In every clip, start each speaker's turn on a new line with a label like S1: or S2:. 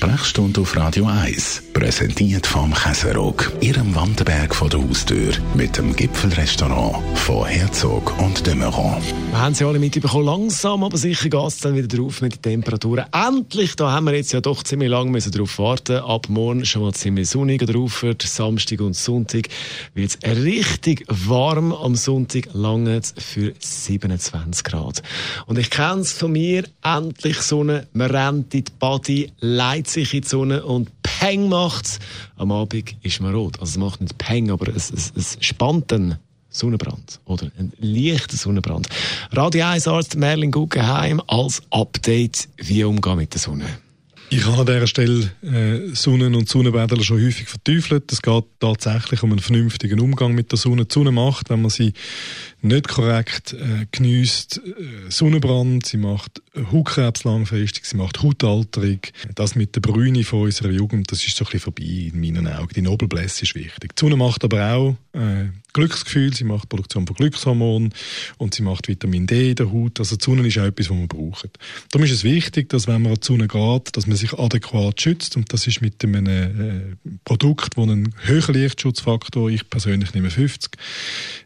S1: Sprechstunde auf Radio 1, präsentiert vom Käserock, Ihrem Wanderberg vor der Haustür, mit dem Gipfelrestaurant von Herzog und de Meuron.
S2: Wir haben sie alle mitbekommen. Langsam, aber sicher geht es dann wieder drauf mit den Temperaturen. Endlich, da haben wir jetzt ja doch ziemlich lange müssen drauf warten. Ab morgen schon mal ziemlich sonnig drauf. Samstag und Sonntag wird es richtig warm. Am Sonntag lange für 27 Grad. Und ich kenne es von mir. Endlich Sonne. Man rennt in die Body, leitet sich in die Sonne und Peng macht's. Am Abend ist man rot. Also es macht nicht Peng, aber es, es, es spannt dann. Sonnenbrand oder ein leichter Sonnenbrand. Radio 1 Arzt Merlin Guggenheim als Update, wie umgehen mit der Sonne.
S3: Ich habe an dieser Stelle äh, Sonnen- und Sonnenbäder schon häufig verteufelt. Es geht tatsächlich um einen vernünftigen Umgang mit der Sonne. Die Sonne macht, wenn man sie nicht korrekt äh, geniesst, äh, Sonnenbrand, sie macht Hautkrebs langfristig, sie macht Hautalterung. Das mit der Brüne von unserer Jugend, das ist so ein bisschen vorbei in meinen Augen. Die Nobelblässe ist wichtig. Die Sonne macht aber auch äh, Glücksgefühl, sie macht Produktion von Glückshormonen und sie macht Vitamin D in der Haut. Also die Sonne ist auch etwas, was man braucht. Darum ist es wichtig, dass wenn man an die Sonne geht, dass man sich adäquat schützt und das ist mit einem äh, Produkt, das einen höheren Lichtschutzfaktor, ich persönlich nehme 50,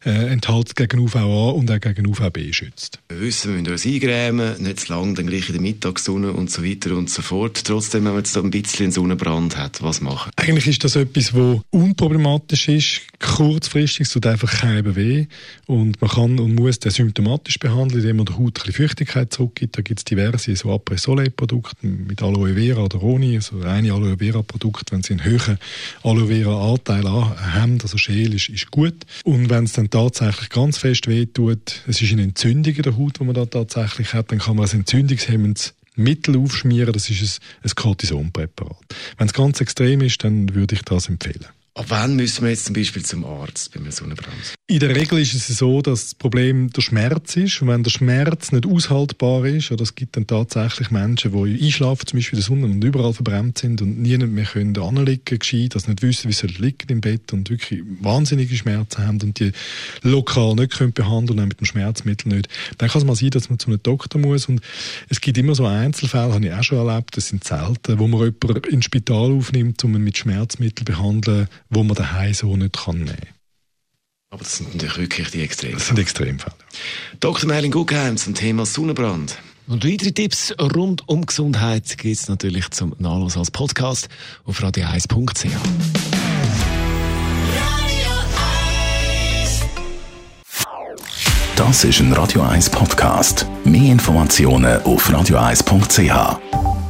S3: äh, enthält gegen UVA und auch gegen UVB schützt.
S2: Wir wissen, wir müssen uns eingrämen, nicht zu lang, dann gleich in der Mittagssonne und so weiter und so fort. Trotzdem, wenn man jetzt da ein bisschen Sonnenbrand hat, was machen?
S3: Eigentlich ist das etwas, was unproblematisch ist, kurzfristig, tut einfach keinem weh und man kann und muss den symptomatisch behandeln, indem man der Haut ein Feuchtigkeit zurückgibt. Da gibt es diverse so Après-Soleil-Produkte mit Aloe Vera oder ohne, also reine Aloe Vera-Produkte, wenn sie einen höheren Aloe Vera-Anteil haben, also Schäl ist, ist gut. Und wenn es dann tatsächlich ganz fest weh tut, es ist eine Entzündung in der Haut, die man da tatsächlich hat, dann kann man als entzündungshemmendes Mittel aufschmieren, das ist ein, ein Cortisonpräparat. Wenn es ganz extrem ist, dann würde ich das empfehlen.
S2: Ab wann müssen wir jetzt zum Beispiel zum Arzt bei einem Sonnenbrand?
S3: In der Regel ist es so, dass das Problem der Schmerz ist. Und wenn der Schmerz nicht aushaltbar ist, oder es gibt dann tatsächlich Menschen, die einschlafen, zum Beispiel in der Sonne und überall verbrannt sind und niemand mehr können anliegen gescheit, dass nicht wissen, wie sie liegen im Bett und wirklich wahnsinnige Schmerzen haben und die lokal nicht können behandeln und mit dem Schmerzmittel nicht, dann kann es mal sein, dass man zu einem Doktor muss. Und es gibt immer so Einzelfälle, habe ich auch schon erlebt, das sind selten, wo man jemanden ins Spital aufnimmt, um ihn mit Schmerzmitteln zu behandeln, wo man daheim so nicht nehmen kann.
S2: Aber das sind natürlich wirklich die Extremfälle.
S3: Das sind Extremfälle.
S2: Dr. Merlin Guggenheim zum Thema Sonnenbrand. Und weitere Tipps rund um Gesundheit gibt es natürlich zum Nachlass als Podcast auf radio1.ch.
S1: Das ist ein Radio 1 Podcast. Mehr Informationen auf radio1.ch.